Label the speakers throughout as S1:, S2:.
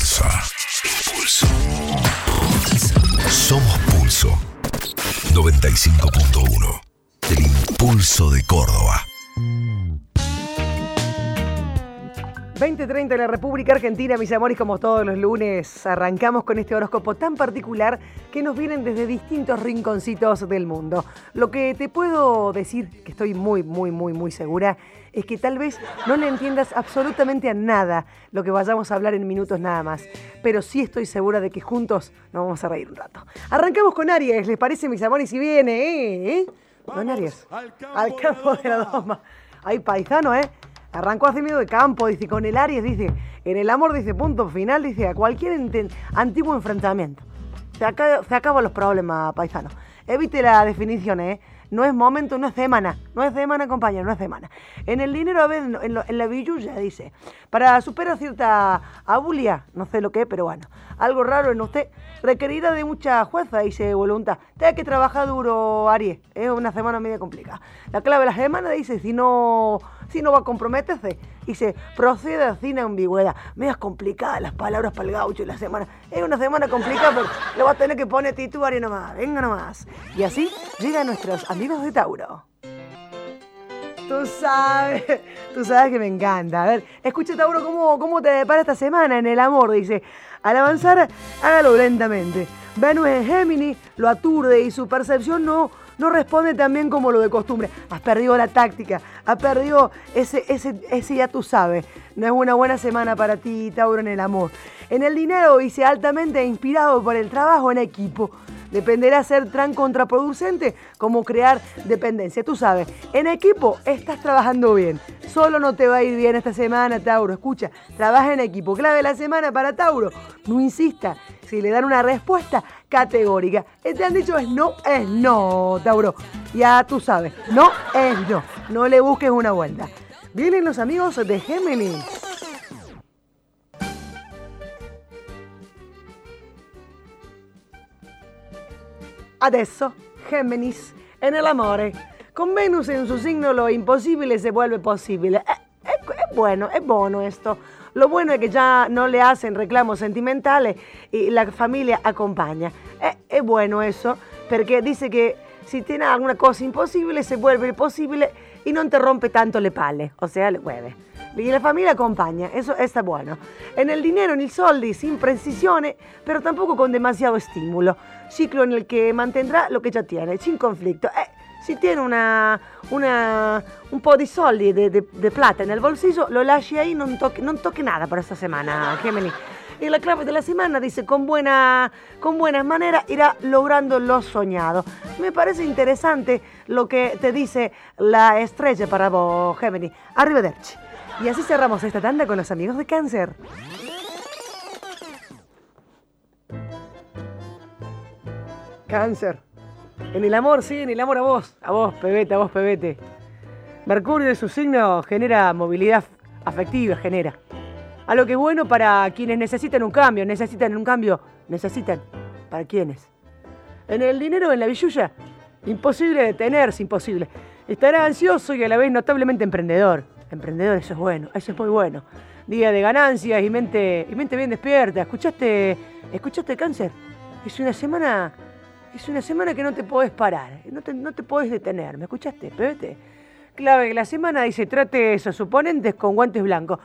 S1: fuerza. Impulso. Somos Pulso. 95.1. El impulso de Córdoba.
S2: 2030 en la República Argentina, mis amores, como todos los lunes, arrancamos con este horóscopo tan particular que nos vienen desde distintos rinconcitos del mundo. Lo que te puedo decir, que estoy muy, muy, muy, muy segura, es que tal vez no le entiendas absolutamente a nada lo que vayamos a hablar en minutos nada más, pero sí estoy segura de que juntos nos vamos a reír un rato. Arrancamos con Aries, ¿les parece, mis amores? Y viene, ¿eh? ¿Eh? Don Aries, al campo de la doma. Hay paisano, ¿eh? Arrancó hace miedo de campo, dice, con el Aries, dice, en el amor, dice, punto final, dice, a cualquier antiguo enfrentamiento. Se, se acaban los problemas, paisano. Evite la definición, ¿eh? No es momento, no es semana. No es semana, compañero, no es semana. En el dinero, a ver, en, la billulla, dice, para superar cierta abulia, no sé lo que, pero bueno, algo raro en usted, requerirá de mucha fuerza, dice voluntad. Tiene que trabajar duro, Aries. Es una semana media complicada. La clave de la semana dice, si no, si no va a comprometerse, dice, proceda sin ambigüedad. Medias complicadas las palabras para el gaucho y la semana. Es una semana complicada, pero le va a tener que poner título, Aries nomás. Venga nomás. Y así llegan nuestros amigos de Tauro. Tú sabes, tú sabes que me encanta. A ver, escucha Tauro, ¿cómo, cómo te depara esta semana en el amor? Dice, al avanzar, hágalo lentamente. Venus en Géminis lo aturde y su percepción no, no responde tan bien como lo de costumbre. Has perdido la táctica, has perdido ese, ese, ese ya tú sabes. No es una buena semana para ti, Tauro, en el amor. En el dinero, dice, altamente inspirado por el trabajo en equipo. Dependerá ser tan contraproducente como crear dependencia. Tú sabes, en equipo estás trabajando bien. Solo no te va a ir bien esta semana, Tauro. Escucha, trabaja en equipo. Clave de la semana para Tauro. No insista. Si le dan una respuesta categórica, Eh, te han dicho es no, es no, Tauro. Ya tú sabes, no es no. No le busques una vuelta. Vienen los amigos de Géminis. Adesso, Géminis, en el amore. Con Venus en su signo lo imposible se vuelve posible. Eh, eh, bueno, es bueno esto. Lo bueno es que ya no le hacen reclamos sentimentales y la familia acompaña. Eh, es bueno eso, porque dice que si tiene alguna cosa imposible se vuelve posible y no te rompe tanto le pale, o sea, le mueve. Y la familia acompaña, eso está bueno. En el dinero, en el soldi, sin precisione, pero tampoco con demasiado estímulo. Ciclo en el que mantendrá lo que ya tiene, sin conflicto. Eh, si tiene una, una- un po' di soldi, de plata en el bolsillo, lo lasci ahí, non toque, non toque nada para esta semana, Gemini. Y la clave de la semana dice, con, buena, con buenas maneras irá logrando lo soñado. Me parece interesante lo que te dice la estrella para vos, Gemini. Arrivederci. Y así cerramos esta tanda con los amigos de cáncer. Cáncer. En el amor, sí, en el amor a vos. A vos, pebete, a vos, pebete. Mercurio de su signo genera movilidad afectiva, genera. A lo que es bueno para quienes necesitan un cambio, necesitan un cambio, necesitan. ¿Para quiénes? En el dinero, en la billulla, imposible detenerse, imposible. Estará ansioso y a la vez notablemente emprendedor. Emprendedor, eso es bueno, eso es muy bueno. Día de ganancias y mente, y mente bien despierta. ¿Escuchaste, escuchaste cáncer? Es una semana, es una semana que no te podés parar, no te, no te podés detener. ¿Me escuchaste, pebete? Clave la semana dice, trate esos oponentes con guantes blancos.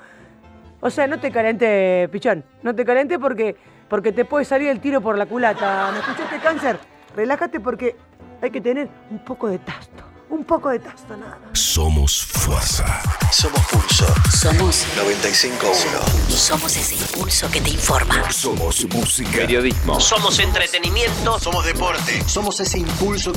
S2: O sea, no te calente, pichón. No te calente porque, porque te puede salir el tiro por la culata. ¿Me escuchaste, cáncer? Relájate porque hay que tener un poco de tasto. Un poco de tasto, nada más.
S1: Somos fuerza.
S3: Somos Pulso
S4: Somos
S3: 95.1.
S4: Somos ese impulso que te informa.
S1: Somos música.
S5: Periodismo.
S6: Somos entretenimiento.
S3: Somos deporte. Somos ese impulso